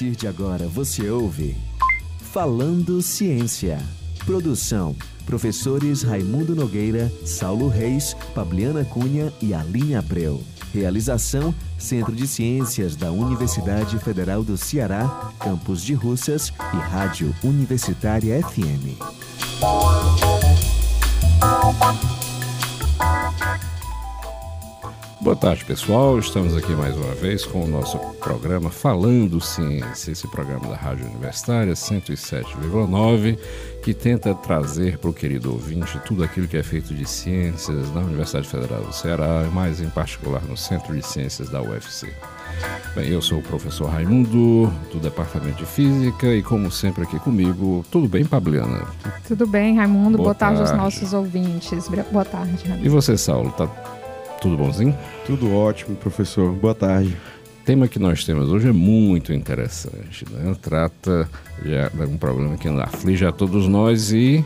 partir de agora você ouve Falando Ciência. Produção: professores Raimundo Nogueira, Saulo Reis, Fabiana Cunha e Aline Abreu. Realização: Centro de Ciências da Universidade Federal do Ceará, Campus de Russas e Rádio Universitária FM. Boa tarde, pessoal. Estamos aqui mais uma vez com o nosso programa Falando Ciência, esse programa da Rádio Universitária 107,9, que tenta trazer para o querido ouvinte tudo aquilo que é feito de ciências na Universidade Federal do Ceará, mais em particular no Centro de Ciências da UFC. Bem, eu sou o professor Raimundo, do Departamento de Física, e como sempre aqui comigo, tudo bem, Pabliana? Tudo bem, Raimundo. Boa, Boa tarde. tarde aos nossos ouvintes. Boa tarde, Raimundo. E você, Saulo, tá tudo bonzinho? Tudo ótimo, professor. Boa tarde. Tema que nós temos hoje é muito interessante. Né? Trata de um problema que aflige a todos nós e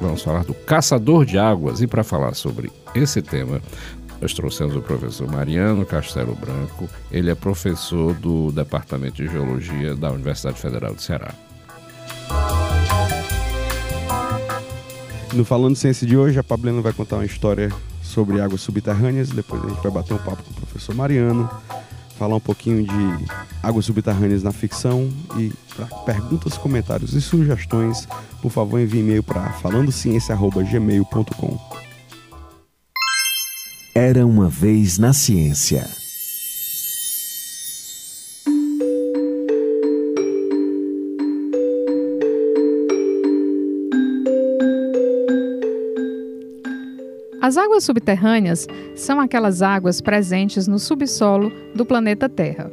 vamos falar do caçador de águas. E para falar sobre esse tema, nós trouxemos o professor Mariano Castelo Branco. Ele é professor do Departamento de Geologia da Universidade Federal do Ceará. No Falando Ciência de hoje, a Pablena vai contar uma história sobre águas subterrâneas. Depois a gente vai bater um papo com o professor Mariano, falar um pouquinho de águas subterrâneas na ficção e para perguntas, comentários e sugestões, por favor envie e-mail para falandociência@gmail.com. Era uma vez na ciência. As águas subterrâneas são aquelas águas presentes no subsolo do planeta Terra,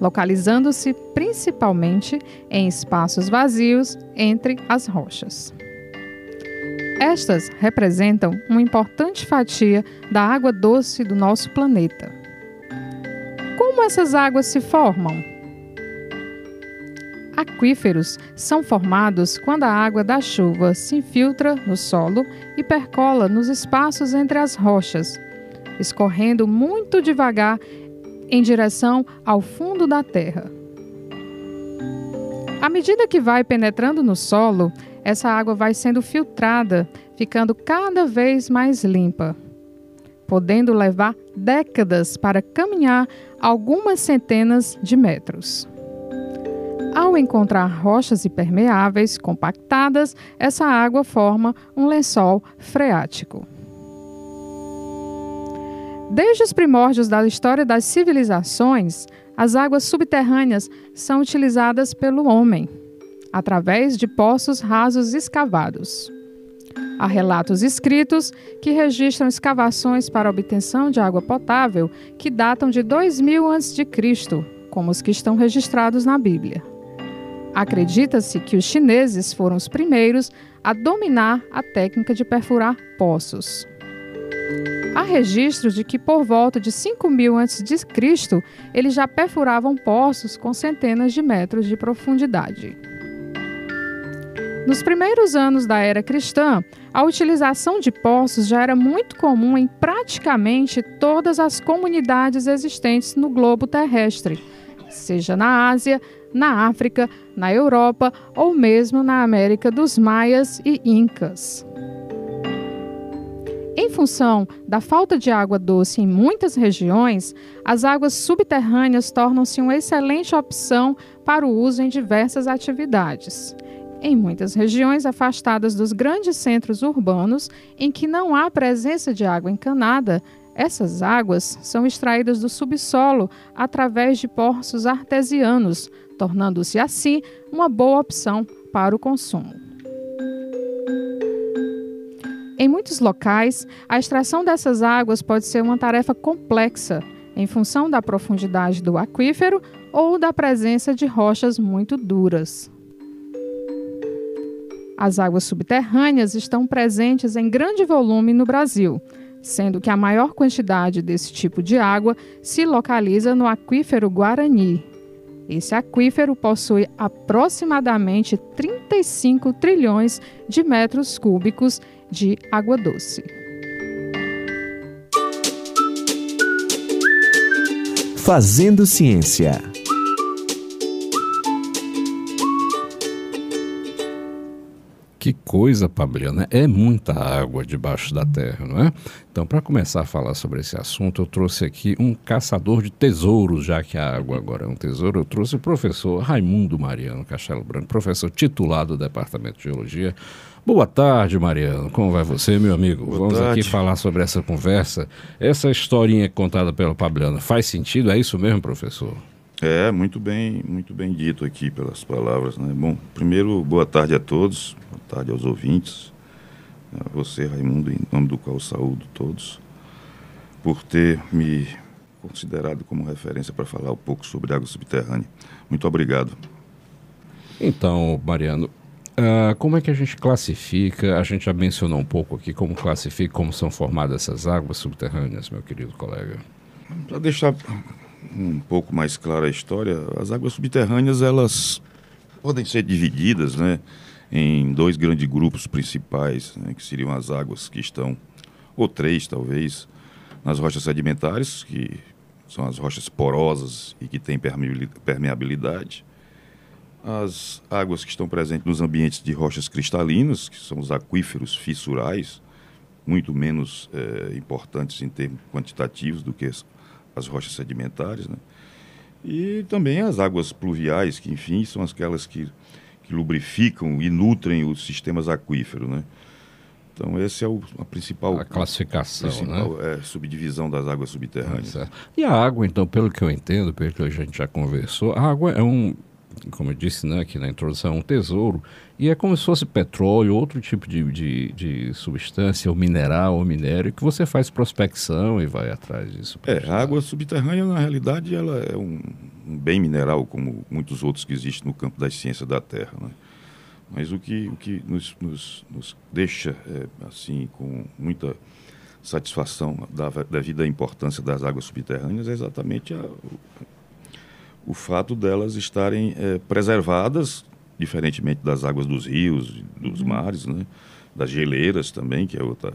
localizando-se principalmente em espaços vazios entre as rochas. Estas representam uma importante fatia da água doce do nosso planeta. Como essas águas se formam? Aquíferos são formados quando a água da chuva se infiltra no solo e percola nos espaços entre as rochas, escorrendo muito devagar em direção ao fundo da terra. À medida que vai penetrando no solo, essa água vai sendo filtrada, ficando cada vez mais limpa, podendo levar décadas para caminhar algumas centenas de metros. Ao encontrar rochas impermeáveis compactadas, essa água forma um lençol freático. Desde os primórdios da história das civilizações, as águas subterrâneas são utilizadas pelo homem, através de poços rasos escavados. Há relatos escritos que registram escavações para obtenção de água potável que datam de 2000 a.C., como os que estão registrados na Bíblia. Acredita-se que os chineses foram os primeiros a dominar a técnica de perfurar poços. Há registros de que por volta de 5000 a.C., eles já perfuravam poços com centenas de metros de profundidade. Nos primeiros anos da era cristã, a utilização de poços já era muito comum em praticamente todas as comunidades existentes no globo terrestre, seja na Ásia, na África, na Europa ou mesmo na América dos Maias e Incas. Em função da falta de água doce em muitas regiões, as águas subterrâneas tornam-se uma excelente opção para o uso em diversas atividades. Em muitas regiões afastadas dos grandes centros urbanos, em que não há presença de água encanada, essas águas são extraídas do subsolo através de poços artesianos, tornando-se assim uma boa opção para o consumo. Em muitos locais, a extração dessas águas pode ser uma tarefa complexa, em função da profundidade do aquífero ou da presença de rochas muito duras. As águas subterrâneas estão presentes em grande volume no Brasil, sendo que a maior quantidade desse tipo de água se localiza no aquífero Guarani, esse aquífero possui aproximadamente 35 trilhões de metros cúbicos de água doce. Fazendo Ciência. Que coisa, Pabliana. É muita água debaixo da terra, não é? Então, para começar a falar sobre esse assunto, eu trouxe aqui um caçador de tesouros, já que a água agora é um tesouro. Eu trouxe o professor Raimundo Mariano Castelo Branco, professor titular do Departamento de Geologia. Boa tarde, Mariano. Como vai você, meu amigo? Boa Vamos tarde. aqui falar sobre essa conversa. Essa historinha contada pelo Pabliano faz sentido? É isso mesmo, professor? É, muito bem, muito bem dito aqui pelas palavras, né? Bom, primeiro, boa tarde a todos, boa tarde aos ouvintes, a você, Raimundo, em nome do qual saúdo todos, por ter me considerado como referência para falar um pouco sobre água subterrânea. Muito obrigado. Então, Mariano, ah, como é que a gente classifica? A gente já mencionou um pouco aqui como classifica, como são formadas essas águas subterrâneas, meu querido colega. Para deixar um pouco mais clara a história, as águas subterrâneas elas podem ser divididas, né, em dois grandes grupos principais, né, que seriam as águas que estão ou três talvez nas rochas sedimentares, que são as rochas porosas e que têm permeabili- permeabilidade. As águas que estão presentes nos ambientes de rochas cristalinas, que são os aquíferos fissurais, muito menos eh, importantes em termos quantitativos do que as, as rochas sedimentares, né? E também as águas pluviais, que enfim são aquelas que, que lubrificam e nutrem os sistemas aquíferos, né? Então esse é o, a principal, A classificação, né? principal é, subdivisão das águas subterrâneas. Certo. E a água, então, pelo que eu entendo, pelo que a gente já conversou, a água é um, como eu disse né, aqui na introdução, um tesouro. E é como se fosse petróleo, outro tipo de, de, de substância, ou mineral, ou minério, que você faz prospecção e vai atrás disso. É, a água subterrânea, na realidade, ela é um, um bem mineral, como muitos outros que existem no campo das ciências da Terra. Né? Mas o que, o que nos, nos, nos deixa, é, assim, com muita satisfação da, devido à importância das águas subterrâneas é exatamente a- o, fato delas estarem é, preservadas, diferentemente das águas dos rios, dos mares, né? das geleiras também, que é outra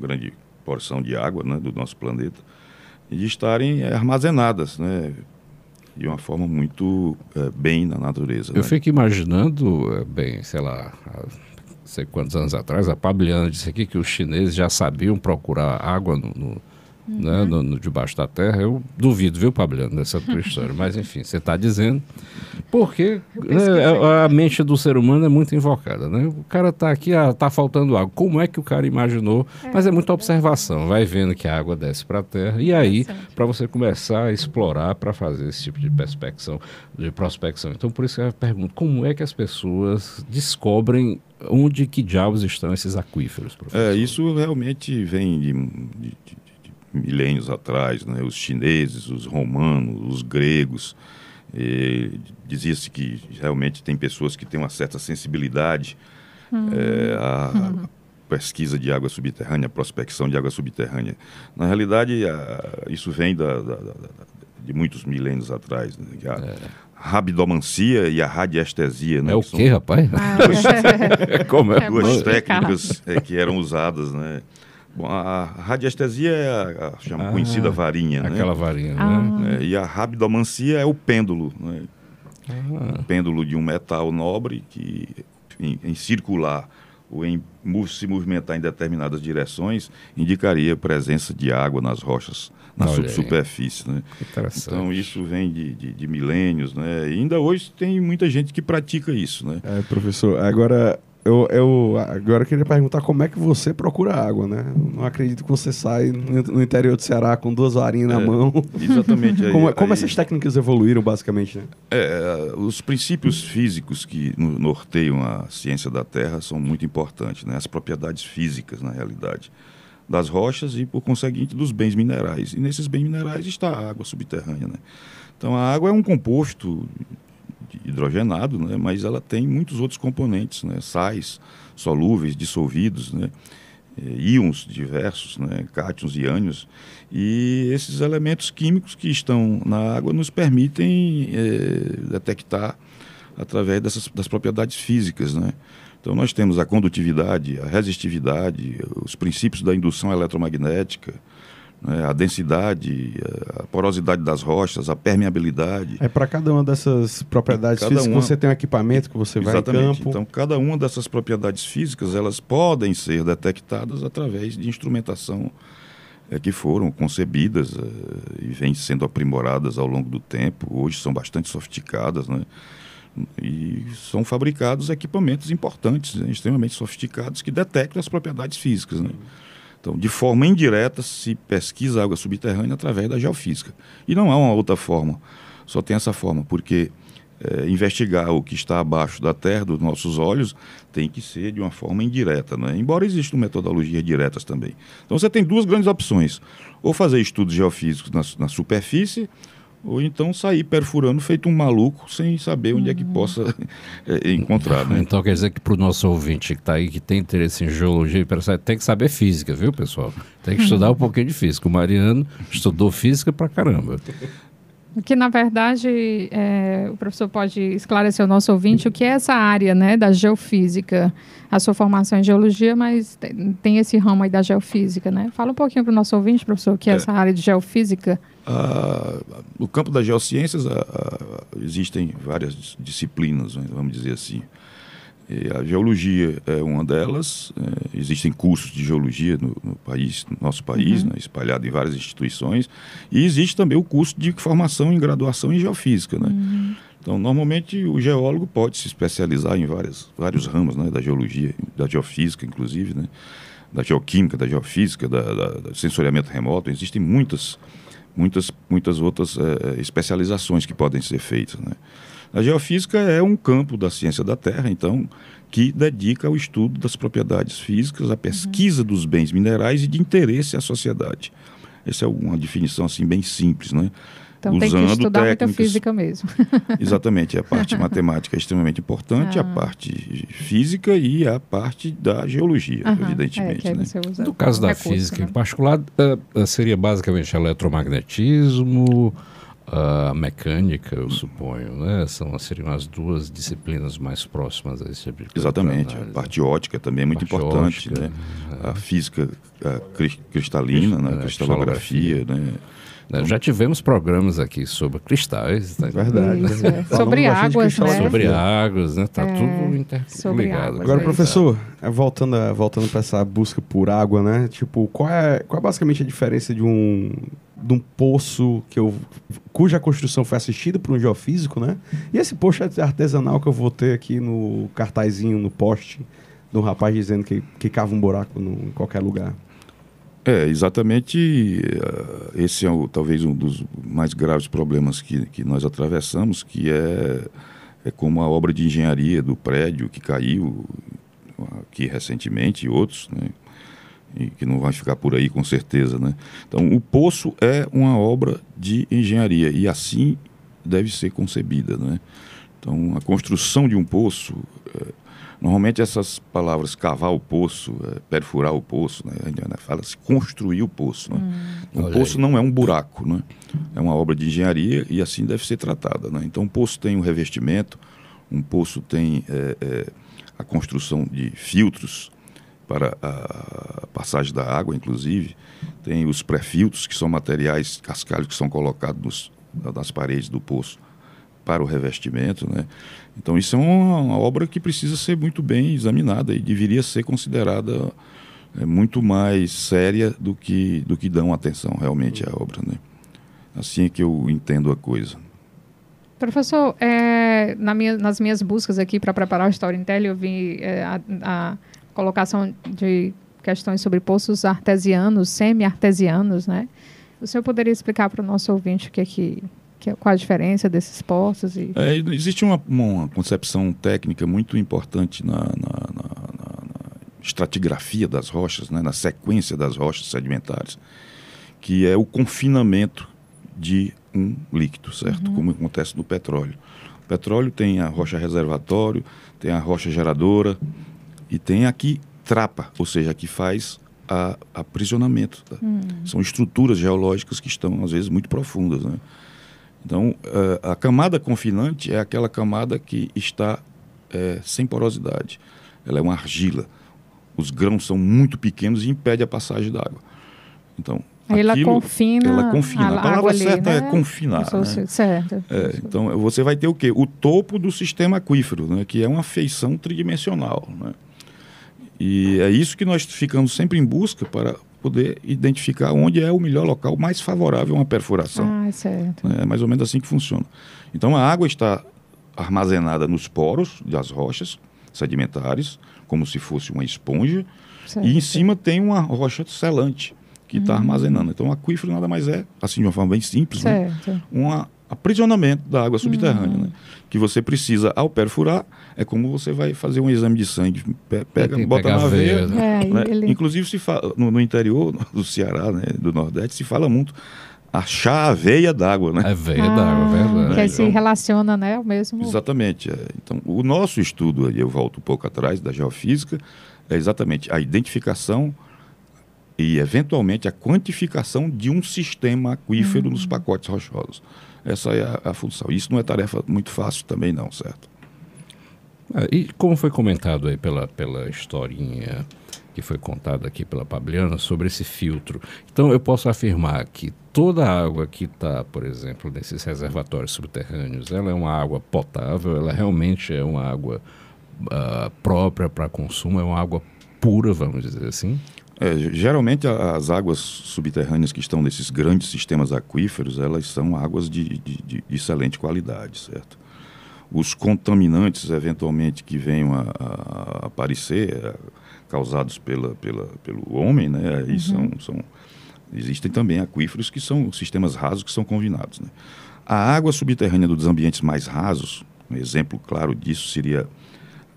grande porção de água né? do nosso planeta e estarem eh, armazenadas, né? De uma forma muito eh, bem na natureza. Eu né? fico imaginando, bem, sei lá, há sei quantos anos atrás, a Pabliana disse aqui que os chineses já sabiam procurar água no, no- né, no- no- debaixo da terra. Eu duvido, viu, Pabliana, dessa tua história. Mas, enfim, você está dizendo. Porque né, a, a mente do ser humano é muito invocada, né? O cara está aqui, ah, tá faltando água. Como é que o cara imaginou? Mas é muita observação. Vai vendo que a água desce para a terra. E aí, para você começar a explorar para fazer esse tipo de prospecção, de prospecção. Então, por isso que eu pergunto, como é que as pessoas descobrem onde que diabos estão esses aquíferos, professor? É, isso realmente vem de- de milênios atrás, né? Os chineses, os romanos, os gregos. Dizia-se que realmente tem pessoas que têm uma certa sensibilidade eh, à pesquisa de água subterrânea, à prospecção de água subterrânea. Na realidade, a- isso vem da- da- da- de muitos milênios atrás, né? Que a rabidomancia e a radiestesia, né? É o que são quê, rapaz? Ah, como é? É duas Vamos técnicas é, que eram usadas, né? Bom, a radiestesia é a, a chama- Ah, conhecida varinha, né? Aquela varinha, Ah. né? É, e a rabidomancia é o pêndulo, né? Ah. Um pêndulo de um metal nobre que, em, em circular ou em se movimentar em determinadas direções, indicaria a presença de água nas rochas, na Olha aí. subsuperfície, né? Interessante. Então isso vem de, de, de milênios, né? E ainda hoje tem muita gente que pratica isso, né? É, professor, agora eu, eu agora eu queria perguntar como é que você procura água, né? Não acredito que você sai no, interior do Ceará com duas varinhas na É, mão. Exatamente. aí- Como, como aí- essas técnicas evoluíram, basicamente, né? É, os princípios físicos que no- norteiam a ciência da Terra são muito importantes, né? As propriedades físicas, na realidade, das rochas e, por conseguinte, dos bens minerais. E nesses bens minerais está a água subterrânea, né? Então, a água é um composto hidrogenado, né? Mas ela tem muitos outros componentes, né? Sais solúveis, dissolvidos, né? eh, íons diversos, né, cátions e ânions, e esses elementos químicos que estão na água nos permitem eh, detectar através dessas, das propriedades físicas, né? Então nós temos a condutividade, a resistividade, os princípios da indução eletromagnética, né, a densidade, a porosidade das rochas, a permeabilidade. É para cada uma dessas propriedades cada físicas uma... você tem um equipamento que você vai Exatamente. em campo. Então, cada uma dessas propriedades físicas, elas podem ser detectadas através de instrumentação é, que foram concebidas é, e vêm sendo aprimoradas ao longo do tempo. Hoje são bastante sofisticadas, né? E são fabricados equipamentos importantes, né? extremamente sofisticados, que detectam as propriedades físicas. Né? Então, de forma indireta, se pesquisa água subterrânea através da geofísica. E não há uma outra forma, só tem essa forma, porque é, investigar o que está abaixo da terra, dos nossos olhos, tem que ser de uma forma indireta, né? embora existam metodologias diretas também. Então, você tem duas grandes opções: ou fazer estudos geofísicos na, na superfície, ou então sair perfurando feito um maluco sem saber onde é que possa é, encontrar. Né? Então quer dizer que para o nosso ouvinte que está aí, que tem interesse em geologia e tem que saber física, viu, pessoal? Tem que estudar um pouquinho de física. O Mariano estudou física para caramba. Que, na verdade, é, o professor pode esclarecer o nosso ouvinte o que é essa área né, da geofísica. A sua formação em geologia, mas tem, tem esse ramo aí da geofísica, né? Fala um pouquinho para o nosso ouvinte, professor, o que é, é essa área de geofísica. Ah, no campo das geociências, ah, ah, existem várias disciplinas, né, vamos dizer assim. E a geologia é uma delas. É, existem cursos de geologia no, no país, no nosso país, uhum. né, espalhado em várias instituições. E existe também o curso de formação em graduação em geofísica. Né? Uhum. Então, normalmente, o geólogo pode se especializar em várias, vários ramos né, da geologia, da geofísica, inclusive, né? da geoquímica, da geofísica, da, da, da sensoriamento remoto. Existem muitas, muitas, muitas outras é, especializações que podem ser feitas. Né? A geofísica é um campo da ciência da Terra, então, que dedica ao estudo das propriedades físicas, à pesquisa uhum. dos bens minerais e de interesse à sociedade. Essa é uma definição assim bem simples, né? Então Usando tem que estudar técnicas... muita física mesmo. Exatamente, a parte matemática é extremamente importante, ah. a parte física e a parte da geologia, uhum. evidentemente. É, né? No caso da recurso, física né? em particular, uh, seria basicamente eletromagnetismo, a mecânica, eu suponho, né? São, seriam as duas disciplinas mais próximas a esse tipo de Exatamente. A parte ótica também é muito importante, ótica, né? É. A física a cristalina, né? a cristalografia, né? Então, Já tivemos programas aqui sobre cristais. Tá? Verdade. Isso, é. sobre águas, né? Sobre águas, né? Tá é, tudo interligado. Agora, professor, é, voltando, voltando para essa busca por água, né? Tipo, qual é, qual é basicamente a diferença de um, de um poço que eu, cuja construção foi assistida por um geofísico, né? E esse poço artesanal que eu vou ter aqui no cartazinho, no poste, um rapaz dizendo que, que cava um buraco no, em qualquer lugar. É, exatamente. Uh, esse é o, talvez um dos mais graves problemas que, que nós atravessamos, que é, é como a obra de engenharia do prédio que caiu aqui recentemente e outros, né? E que não vai ficar por aí com certeza, né? Então, o poço é uma obra de engenharia e assim deve ser concebida, né? Então, a construção de um poço, é, normalmente essas palavras cavar o poço, é, perfurar o poço, né? Fala-se construir o poço, né? Hum. O poço aí. não é um buraco, né? É uma obra de engenharia e assim deve ser tratada, né? Então, o poço tem um revestimento, um poço tem é, é a construção de filtros para a passagem da água, inclusive. Tem os pré-filtros, que são materiais cascalhos que são colocados nos, nas paredes do poço para o revestimento. Né? Então, isso é uma, uma, obra que precisa ser muito bem examinada e deveria ser considerada é, muito mais séria do que, do que dão atenção realmente à obra. Né? Assim é que eu entendo a coisa. Professor, é, na minha, nas minhas buscas aqui para preparar o Storytelling, eu vi é, a, a colocação de questões sobre poços artesianos, semi-artesianos, né? O senhor poderia explicar para o nosso ouvinte o que é que, que qual a diferença desses poços? E... É, existe uma, uma, concepção técnica muito importante na, na, na, na, estratigrafia das rochas, né? na sequência das rochas sedimentares, que é o confinamento de um líquido, certo? Uhum. Como acontece no petróleo. O petróleo tem a rocha reservatório, tem a rocha geradora, e tem aqui trapa, ou seja, que faz a, aprisionamento. Tá? Hum. São estruturas geológicas que estão, às vezes, muito profundas. Né? Então, a, a camada confinante é aquela camada que está é, sem porosidade. Ela é uma argila. Os grãos são muito pequenos e impede a passagem da água. Então, Aí ela confina. ela confina. A água palavra ali, certa é né? confinar, Como se né? Certo. É, então você vai ter o quê? O topo do sistema aquífero, né? que é uma feição tridimensional. Né? E é isso que nós ficamos sempre em busca para poder identificar onde é o melhor local mais favorável a uma perfuração. Ah, certo. É mais ou menos assim que funciona. Então a água está armazenada nos poros das rochas sedimentares, como se fosse uma esponja, certo. e em cima tem uma rocha selante que está armazenando. Então o aquífero nada mais é, assim de uma forma bem simples, né? Certo. Aprisionamento da água subterrânea, né? que você precisa, ao perfurar, é como você vai fazer um exame de sangue, pe- pega, que bota na a veia, veia, né? É, né? ele... Inclusive, se fala, no, no interior do Ceará, né, do Nordeste, se fala muito achar a veia d'água, né? É veia d'água, Ah, verdade. Que aí se Então- relaciona, né? O mesmo. Exatamente. é. Então, o nosso estudo, aí eu volto um pouco atrás, da geofísica, é exatamente a identificação e, eventualmente, a quantificação de um sistema aquífero nos pacotes rochosos. Essa é a, a função. Isso não é tarefa muito fácil também, não, certo? Ah, e como foi comentado aí pela, pela historinha que foi contada aqui pela Pabliana sobre esse filtro. Então eu posso afirmar que toda a água que está, por exemplo, nesses reservatórios subterrâneos, ela é uma água potável, ela realmente é uma água ah, própria para consumo, é uma água pura, vamos dizer assim. É, geralmente as águas subterrâneas que estão nesses grandes sistemas aquíferos, elas são águas de, de- de excelente qualidade, certo? Os contaminantes, eventualmente, que venham a, a aparecer, é, causados pela, pela, pelo homem, né? Aí são, são, existem também aquíferos que são sistemas rasos que são convinados, né? A água subterrânea dos ambientes mais rasos, um exemplo claro disso seria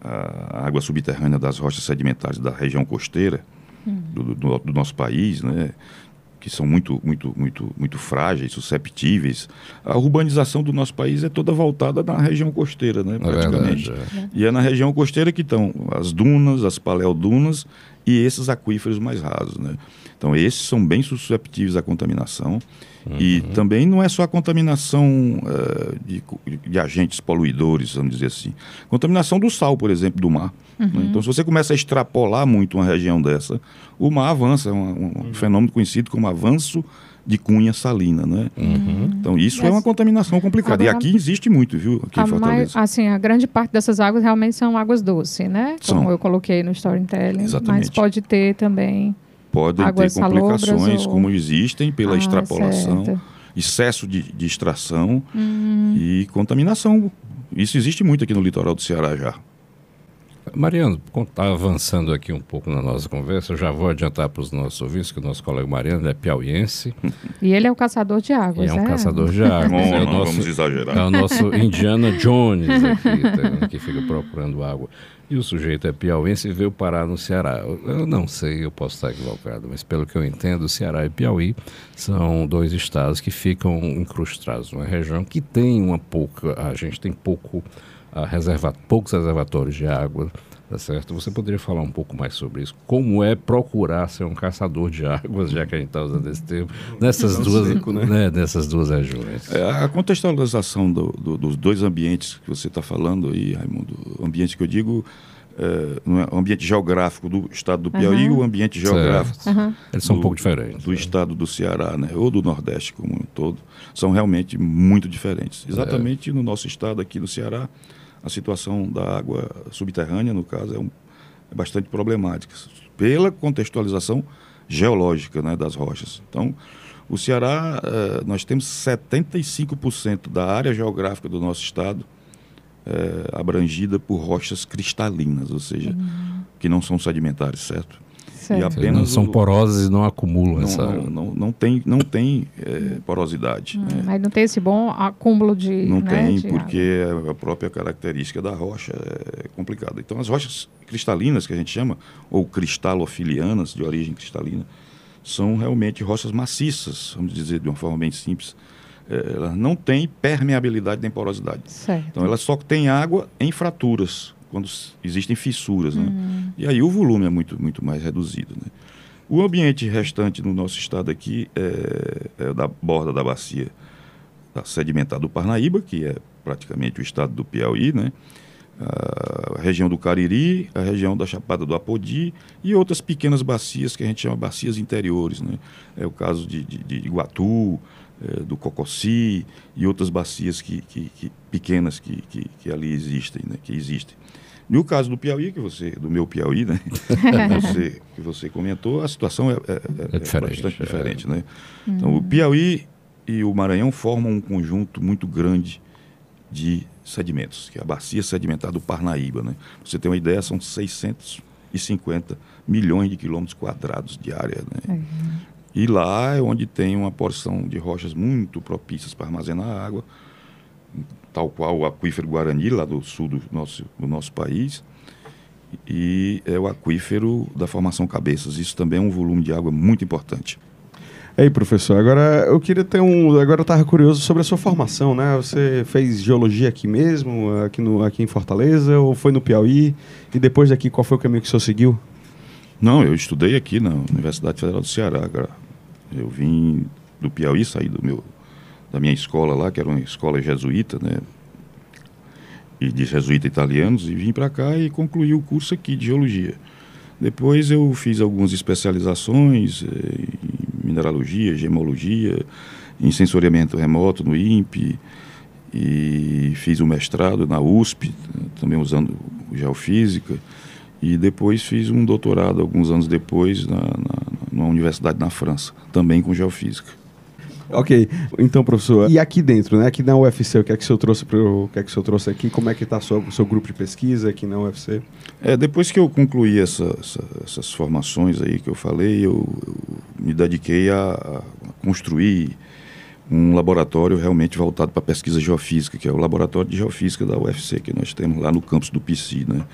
a água subterrânea das rochas sedimentares da região costeira, do, do- do nosso país, né? que são muito, muito, muito, muito frágeis, susceptíveis. A urbanização do nosso país é toda voltada na região costeira, né? Na praticamente. verdade. é. E é na região costeira que estão as dunas, as paleodunas e esses aquíferos mais rasos. Né? Então, esses são bem susceptíveis à contaminação. E também não é só a contaminação eh, de, de agentes poluidores, vamos dizer assim. Contaminação do sal, por exemplo, do mar. né? Então, se você começa a extrapolar muito uma região dessa, o mar avança. É um, um fenômeno conhecido como avanço de cunha salina. Né? Então, isso é Mas- uma contaminação complicada. e Agora- aqui existe muito, viu? Aqui em A, mai- Fortaleza. assim, a grande parte dessas águas realmente são águas doces, né? Como São. eu coloquei no storytelling. Mas Exatamente. pode ter também. Podem águas ter complicações, ou- como existem, pela Ah, extrapolação, certo. excesso de, de extração Hum. e contaminação. Isso existe muito aqui no litoral do Ceará já. Mariano, está avançando aqui um pouco na nossa conversa, eu já vou adiantar para os nossos ouvintes que o nosso colega Mariano é piauiense E ele é o caçador de e águas, é um né? caçador de águas. Não, é, o não nosso, vamos exagerar. é o nosso Indiana Jones aqui, tá, que fica procurando água. E o sujeito é piauiense e veio parar no Ceará. Eu, eu não sei, eu posso estar equivocado, mas pelo que eu entendo, o Ceará e Piauí são dois estados que ficam incrustados numa região que tem uma pouca, a gente tem pouco reserva, poucos reservatórios de água, tá certo? Você poderia falar um pouco mais sobre isso? Como é procurar ser um caçador de águas, já que a gente está usando esse termo, nessas Tão duas, seco, né? né, nessas duas regiões? É, a contextualização do- do- dos dois ambientes que você está falando aí, Raimundo, o ambiente que eu digo, é, não é, o ambiente geográfico do estado do Piauí e o ambiente geográfico Certo. Eles são um do- pouco diferentes. do né? estado do Ceará, né, ou do Nordeste como um todo, são realmente muito diferentes. Exatamente no nosso estado aqui no Ceará, a situação da água subterrânea, no caso, é, um- é bastante problemática, pela contextualização geológica né, das rochas. Então, o Ceará, eh, nós temos 75% da área geográfica do nosso estado eh, abrangida por rochas cristalinas, ou seja, que não são sedimentares, certo? Certo. Eles apenas não são o- porosas e não acumulam Não, essa não, água. não, não tem, não tem eh, porosidade. né? Mas não tem esse bom acúmulo de. Não né, tem, de porque a própria característica da rocha é complicada. Então, as rochas cristalinas, que a gente chama, ou cristalofilianas, de origem cristalina, são realmente rochas maciças, vamos dizer de uma forma bem simples. Elas não têm permeabilidade nem porosidade. Certo. Então, elas só têm água em fraturas, quando existem fissuras. Né? Hum. E aí o volume é muito, muito mais reduzido. Né? O ambiente restante no nosso estado aqui é, é da borda da bacia da sedimentar do Parnaíba, que é praticamente o estado do Piauí, né? A região do Cariri, a região da Chapada do Apodi e outras pequenas bacias que a gente chama bacias interiores. Né? É o caso de, de, de Iguatu, é, do Cocossi e outras bacias que, que, que pequenas que, que, que, ali existem, né? que existem. No caso do Piauí, que você, do meu Piauí, né? que, você, que você comentou, a situação é, é, é, é diferente, bastante diferente. Né? Então, o Piauí e o Maranhão formam um conjunto muito grande de sedimentos, que é a bacia sedimentar do Parnaíba. Né? você tem uma ideia, são 650 milhões de quilômetros quadrados de área. Né? Uhum. E lá é onde tem uma porção de rochas muito propícias para armazenar água, tal qual o aquífero Guarani, lá do sul do nosso, do nosso país, e é o aquífero da formação Cabeças. Isso também é um volume de água muito importante. Aí, professor, agora eu queria ter um. Agora eu estava curioso sobre a sua formação, né? Você fez geologia aqui mesmo, aqui, no, aqui em Fortaleza, ou foi no Piauí? E depois daqui, qual foi o caminho que o senhor seguiu? Não, eu estudei aqui na Universidade Federal do Ceará. Eu vim do Piauí, saí do meu, da minha escola lá, que era uma escola jesuíta, né? E de jesuíta italianos, e vim para cá e concluí o curso aqui de geologia. Depois eu fiz algumas especializações eh, em mineralogia, gemologia, em sensoriamento remoto no INPE e fiz o um mestrado na USP, também usando geofísica, e depois fiz um doutorado alguns anos depois na, na, numa universidade na França, também com geofísica. Ok, então professor, e aqui dentro, né? Aqui na UFC, o que é que o senhor trouxe para o que é que o senhor trouxe aqui? Como é que está o seu grupo de pesquisa aqui na UFC? É, depois que eu concluí essa, essa, essas formações aí que eu falei, eu, eu me dediquei a, a, construir um laboratório realmente voltado para pesquisa geofísica, que é o laboratório de geofísica da UFC que nós temos lá no campus do PC, né?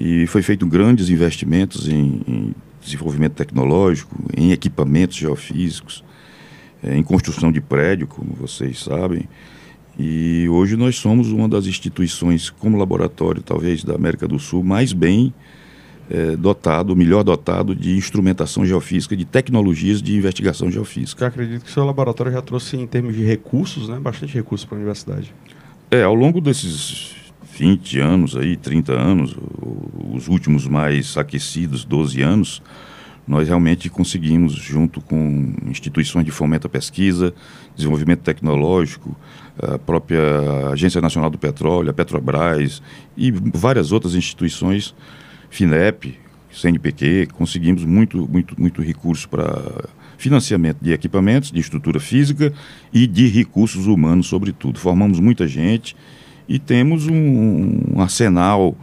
E foi feito grandes investimentos em, em desenvolvimento tecnológico, em equipamentos geofísicos é, em construção de prédio, como vocês sabem. E hoje nós somos uma das instituições, como laboratório, talvez, da América do Sul, mais bem é, dotado, melhor dotado de instrumentação geofísica, de tecnologias de investigação geofísica. Eu acredito que o seu laboratório já trouxe, em termos de recursos, né, bastante recursos para a universidade. É, ao longo desses 20 anos, aí, 30 anos, os últimos mais aquecidos, 12 anos, nós realmente conseguimos, junto com instituições de fomento à pesquisa, desenvolvimento tecnológico, a própria Agência Nacional do Petróleo, a Petrobras e várias outras instituições, FINEP, CNPq, conseguimos muito, muito, muito recurso para financiamento de equipamentos, de estrutura física e de recursos humanos, sobretudo. Formamos muita gente e temos um, um arsenal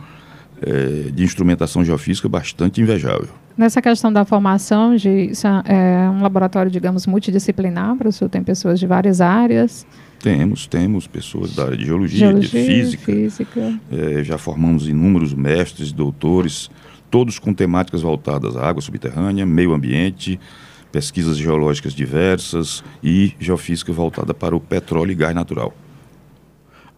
é, de instrumentação geofísica bastante invejável. Nessa questão da formação, de, é, é um laboratório, digamos, multidisciplinar, senhor tem pessoas de várias áreas? Temos, temos pessoas da área de geologia, geologia de física. física. É, já formamos inúmeros mestres, doutores, todos com temáticas voltadas à água subterrânea, meio ambiente, pesquisas geológicas diversas e geofísica voltada para o petróleo e gás natural.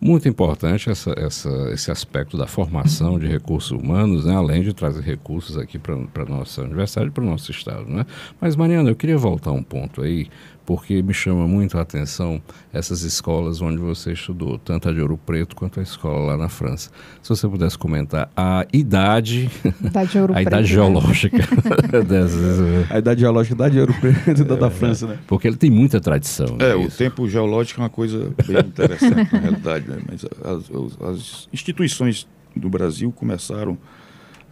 Muito importante essa, essa, esse aspecto da formação de recursos humanos, né? além de trazer recursos aqui para a nossa universidade e para o nosso estado. Né? Mas, Mariana, eu queria voltar um ponto aí porque me chama muito a atenção essas escolas onde você estudou, tanto a de Ouro Preto quanto a escola lá na França. Se você pudesse comentar a idade, idade a Preto, idade geológica dessas. Né? A idade geológica da de Ouro Preto e da, é, da França, né? Porque ele tem muita tradição. É, o tempo geológico é uma coisa bem interessante, na realidade, né? Mas as, as instituições do Brasil começaram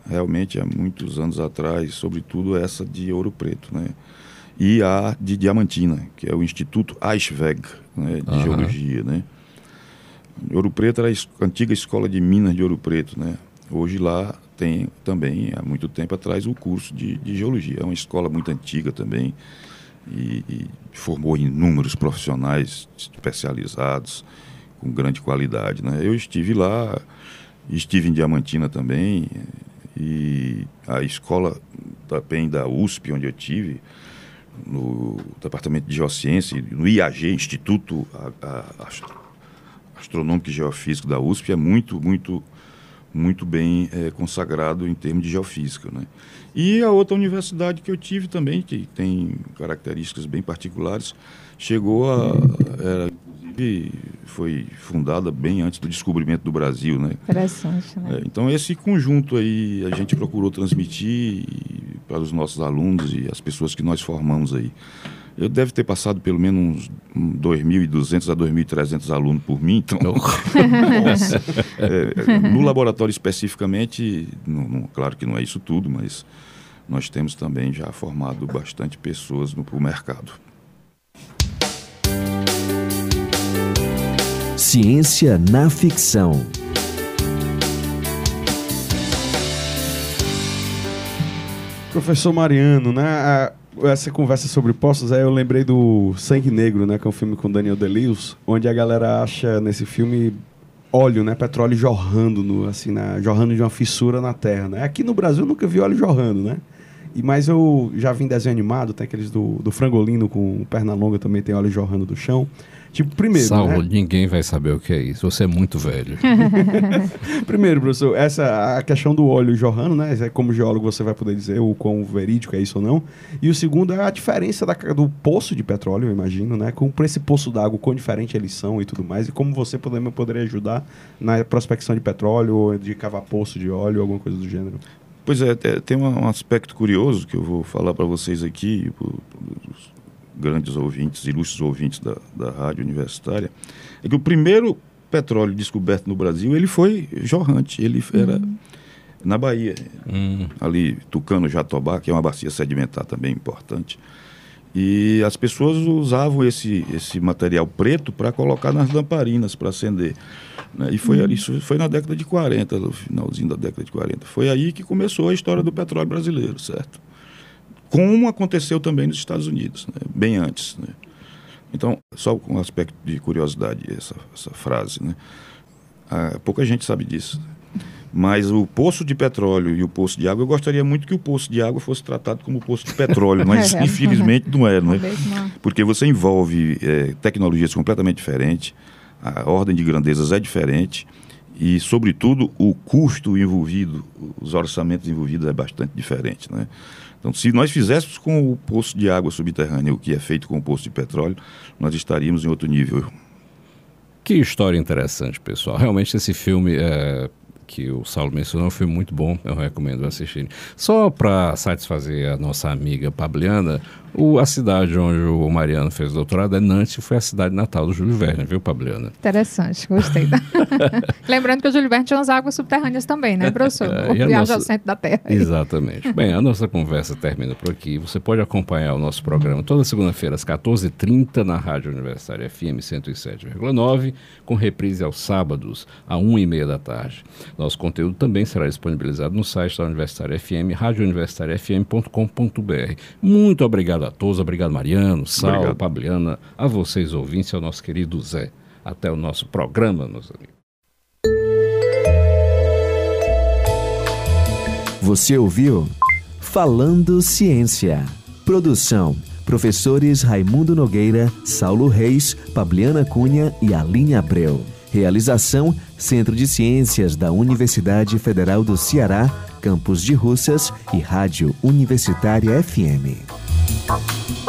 realmente há muitos anos atrás, sobretudo essa de Ouro Preto, né? E a de Diamantina, que é o Instituto Eichweg, né, de uhum. Geologia, né? Ouro Preto era a antiga escola de minas de Ouro Preto, né? Hoje lá tem também, há muito tempo atrás, o curso de, de Geologia. É uma escola muito antiga também e, e formou inúmeros profissionais especializados com grande qualidade, né? Eu estive lá, estive em Diamantina também e a escola também da USP, onde eu tive, no Departamento de Geociência, no IAG, Instituto Astronômico e Geofísico da USP, é muito, muito, muito bem é, consagrado em termos de geofísica. Né? E a outra universidade que eu tive também, que tem características bem particulares, chegou a. Era, foi fundada bem antes do descobrimento do Brasil, né? Interessante, né? É, então esse conjunto aí a gente procurou transmitir para os nossos alunos e as pessoas que nós formamos aí. Eu deve ter passado pelo menos uns 2.200 a 2.300 alunos por mim, então. Nossa. É, no laboratório especificamente, não, não, claro que não é isso tudo, mas nós temos também já formado bastante pessoas no mercado. Ciência na ficção. Professor Mariano, né? essa conversa sobre postos, aí eu lembrei do Sangue Negro, né? Que é um filme com Daniel Day-Lewis, onde a galera acha nesse filme óleo, né? Petróleo jorrando, no, assim, na, jorrando de uma fissura na terra, né? Aqui no Brasil eu nunca vi óleo jorrando, né? E, mas eu já vi em desenho animado, tem aqueles do, do frangolino com perna longa também tem óleo jorrando do chão. Tipo, primeiro. Saulo, né? ninguém vai saber o que é isso. Você é muito velho. primeiro, professor, essa a questão do óleo jorrando, né? É como geólogo você vai poder dizer o quão verídico é isso ou não. E o segundo é a diferença da, do poço de petróleo, eu imagino, né? Com esse poço d'água, quão diferente eles são e tudo mais. E como você poderia, poderia ajudar na prospecção de petróleo ou de cavar poço de óleo, alguma coisa do gênero. Pois é, tem um aspecto curioso que eu vou falar para vocês aqui, grandes ouvintes, ilustres ouvintes da, da rádio universitária, é que o primeiro petróleo descoberto no Brasil, ele foi jorrante, ele era uhum. na Bahia, uhum. ali Tucano Jatobá, que é uma bacia sedimentar também importante. E as pessoas usavam esse, esse material preto para colocar nas lamparinas para acender. Né? E foi, uhum. isso foi na década de 40, no finalzinho da década de 40. Foi aí que começou a história do petróleo brasileiro, certo? Como aconteceu também nos Estados Unidos, né? bem antes. Né? Então, só com um aspecto de curiosidade, essa, essa frase, né? Ah, pouca gente sabe disso. Mas o poço de petróleo e o poço de água, eu gostaria muito que o poço de água fosse tratado como poço de petróleo, mas é. infelizmente não é, não é? Porque você envolve é, tecnologias completamente diferentes, a ordem de grandezas é diferente e, sobretudo, o custo envolvido, os orçamentos envolvidos é bastante diferente, né? Então, se nós fizéssemos com o poço de água subterrânea o que é feito com o poço de petróleo, nós estaríamos em outro nível. Que história interessante, pessoal. Realmente esse filme é, que o Saulo mencionou foi muito bom, eu recomendo assistir. Só para satisfazer a nossa amiga Pabliana, o, a cidade onde o Mariano fez o doutorado é Nantes, foi a cidade natal do Júlio Verne, viu, Pabliana? Interessante, gostei. Lembrando que o Júlio Verne tinha umas águas subterrâneas também, né, professor? É, nossa... ao centro da Terra. Exatamente. Bem, a nossa conversa termina por aqui. Você pode acompanhar o nosso programa toda segunda-feira às 14h30 na Rádio Universitária FM 107,9, com reprise aos sábados, às 1h30 da tarde. Nosso conteúdo também será disponibilizado no site da Universitária FM, radiouniversitariafm.com.br. Muito obrigado Obrigado a todos, obrigado Mariano, Sal, obrigado. Pabliana, a vocês ouvintes ao nosso querido Zé. Até o nosso programa, meus amigos. Você ouviu Falando Ciência. Produção: professores Raimundo Nogueira, Saulo Reis, Pabliana Cunha e Aline Abreu. Realização: Centro de Ciências da Universidade Federal do Ceará, Campus de Russas e Rádio Universitária FM. Thank you.